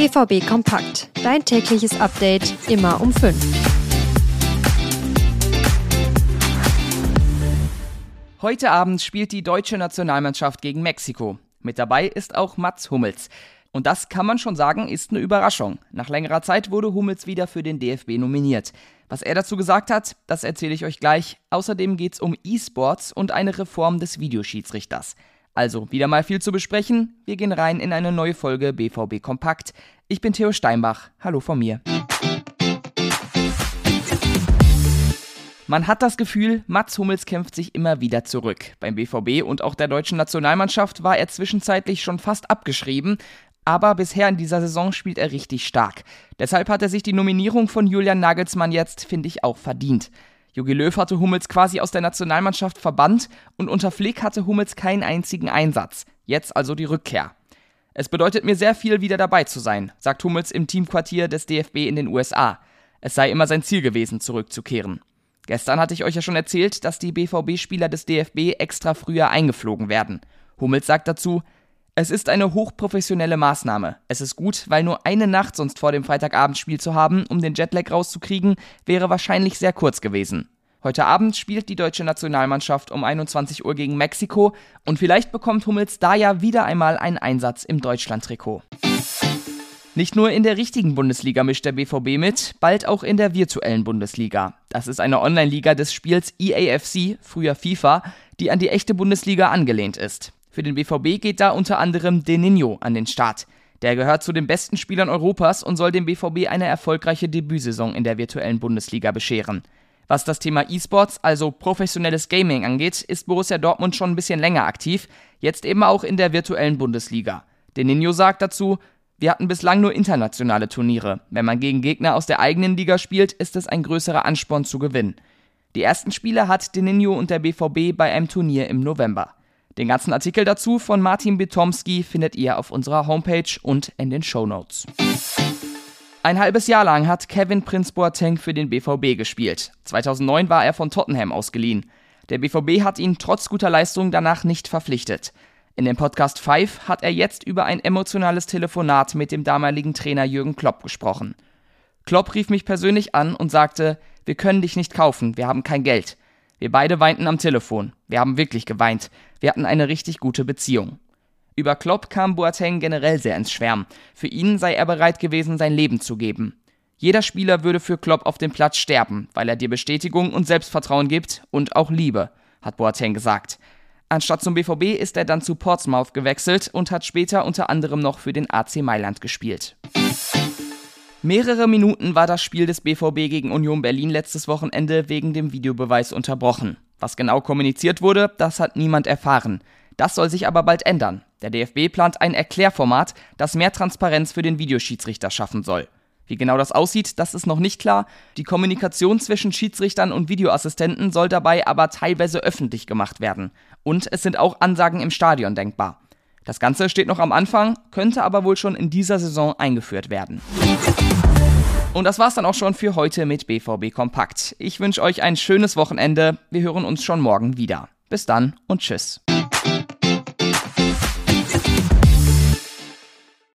BVB Kompakt. Dein tägliches Update immer um 5. Heute Abend spielt die deutsche Nationalmannschaft gegen Mexiko. Mit dabei ist auch Mats Hummels. Und das kann man schon sagen, ist eine Überraschung. Nach längerer Zeit wurde Hummels wieder für den DFB nominiert. Was er dazu gesagt hat, das erzähle ich euch gleich. Außerdem geht es um E-Sports und eine Reform des Videoschiedsrichters. Also, wieder mal viel zu besprechen. Wir gehen rein in eine neue Folge BVB Kompakt. Ich bin Theo Steinbach. Hallo von mir. Man hat das Gefühl, Mats Hummels kämpft sich immer wieder zurück. Beim BVB und auch der deutschen Nationalmannschaft war er zwischenzeitlich schon fast abgeschrieben, aber bisher in dieser Saison spielt er richtig stark. Deshalb hat er sich die Nominierung von Julian Nagelsmann jetzt, finde ich, auch verdient. Jogi Löw hatte Hummels quasi aus der Nationalmannschaft verbannt und unter Flick hatte Hummels keinen einzigen Einsatz. Jetzt also die Rückkehr. Es bedeutet mir sehr viel, wieder dabei zu sein, sagt Hummels im Teamquartier des DFB in den USA. Es sei immer sein Ziel gewesen, zurückzukehren. Gestern hatte ich euch ja schon erzählt, dass die BVB-Spieler des DFB extra früher eingeflogen werden. Hummels sagt dazu, es ist eine hochprofessionelle Maßnahme. Es ist gut, weil nur eine Nacht sonst vor dem Freitagabendspiel zu haben, um den Jetlag rauszukriegen, wäre wahrscheinlich sehr kurz gewesen. Heute Abend spielt die deutsche Nationalmannschaft um 21 Uhr gegen Mexiko und vielleicht bekommt Hummels da ja wieder einmal einen Einsatz im Deutschland-Trikot. Nicht nur in der richtigen Bundesliga mischt der BVB mit, bald auch in der virtuellen Bundesliga. Das ist eine Online-Liga des Spiels EAFC, früher FIFA, die an die echte Bundesliga angelehnt ist. Für den BVB geht da unter anderem De Nino an den Start. Der gehört zu den besten Spielern Europas und soll dem BVB eine erfolgreiche Debütsaison in der virtuellen Bundesliga bescheren. Was das Thema E-Sports, also professionelles Gaming angeht, ist Borussia Dortmund schon ein bisschen länger aktiv, jetzt eben auch in der virtuellen Bundesliga. De Nino sagt dazu, wir hatten bislang nur internationale Turniere. Wenn man gegen Gegner aus der eigenen Liga spielt, ist es ein größerer Ansporn zu gewinnen. Die ersten Spiele hat Deninho und der BVB bei einem Turnier im November. Den ganzen Artikel dazu von Martin Bitomski findet ihr auf unserer Homepage und in den Show Notes. Ein halbes Jahr lang hat Kevin Prince Boateng für den BVB gespielt. 2009 war er von Tottenham ausgeliehen. Der BVB hat ihn trotz guter Leistung danach nicht verpflichtet. In dem Podcast 5 hat er jetzt über ein emotionales Telefonat mit dem damaligen Trainer Jürgen Klopp gesprochen. Klopp rief mich persönlich an und sagte, wir können dich nicht kaufen, wir haben kein Geld. Wir beide weinten am Telefon. Wir haben wirklich geweint. Wir hatten eine richtig gute Beziehung. Über Klopp kam Boateng generell sehr ins Schwärmen. Für ihn sei er bereit gewesen, sein Leben zu geben. Jeder Spieler würde für Klopp auf dem Platz sterben, weil er dir Bestätigung und Selbstvertrauen gibt und auch Liebe, hat Boateng gesagt. Anstatt zum BVB ist er dann zu Portsmouth gewechselt und hat später unter anderem noch für den AC Mailand gespielt. Mehrere Minuten war das Spiel des BVB gegen Union Berlin letztes Wochenende wegen dem Videobeweis unterbrochen. Was genau kommuniziert wurde, das hat niemand erfahren. Das soll sich aber bald ändern. Der DFB plant ein Erklärformat, das mehr Transparenz für den Videoschiedsrichter schaffen soll. Wie genau das aussieht, das ist noch nicht klar. Die Kommunikation zwischen Schiedsrichtern und Videoassistenten soll dabei aber teilweise öffentlich gemacht werden. Und es sind auch Ansagen im Stadion denkbar. Das Ganze steht noch am Anfang, könnte aber wohl schon in dieser Saison eingeführt werden. Und das war's dann auch schon für heute mit BVB Kompakt. Ich wünsche euch ein schönes Wochenende. Wir hören uns schon morgen wieder. Bis dann und tschüss.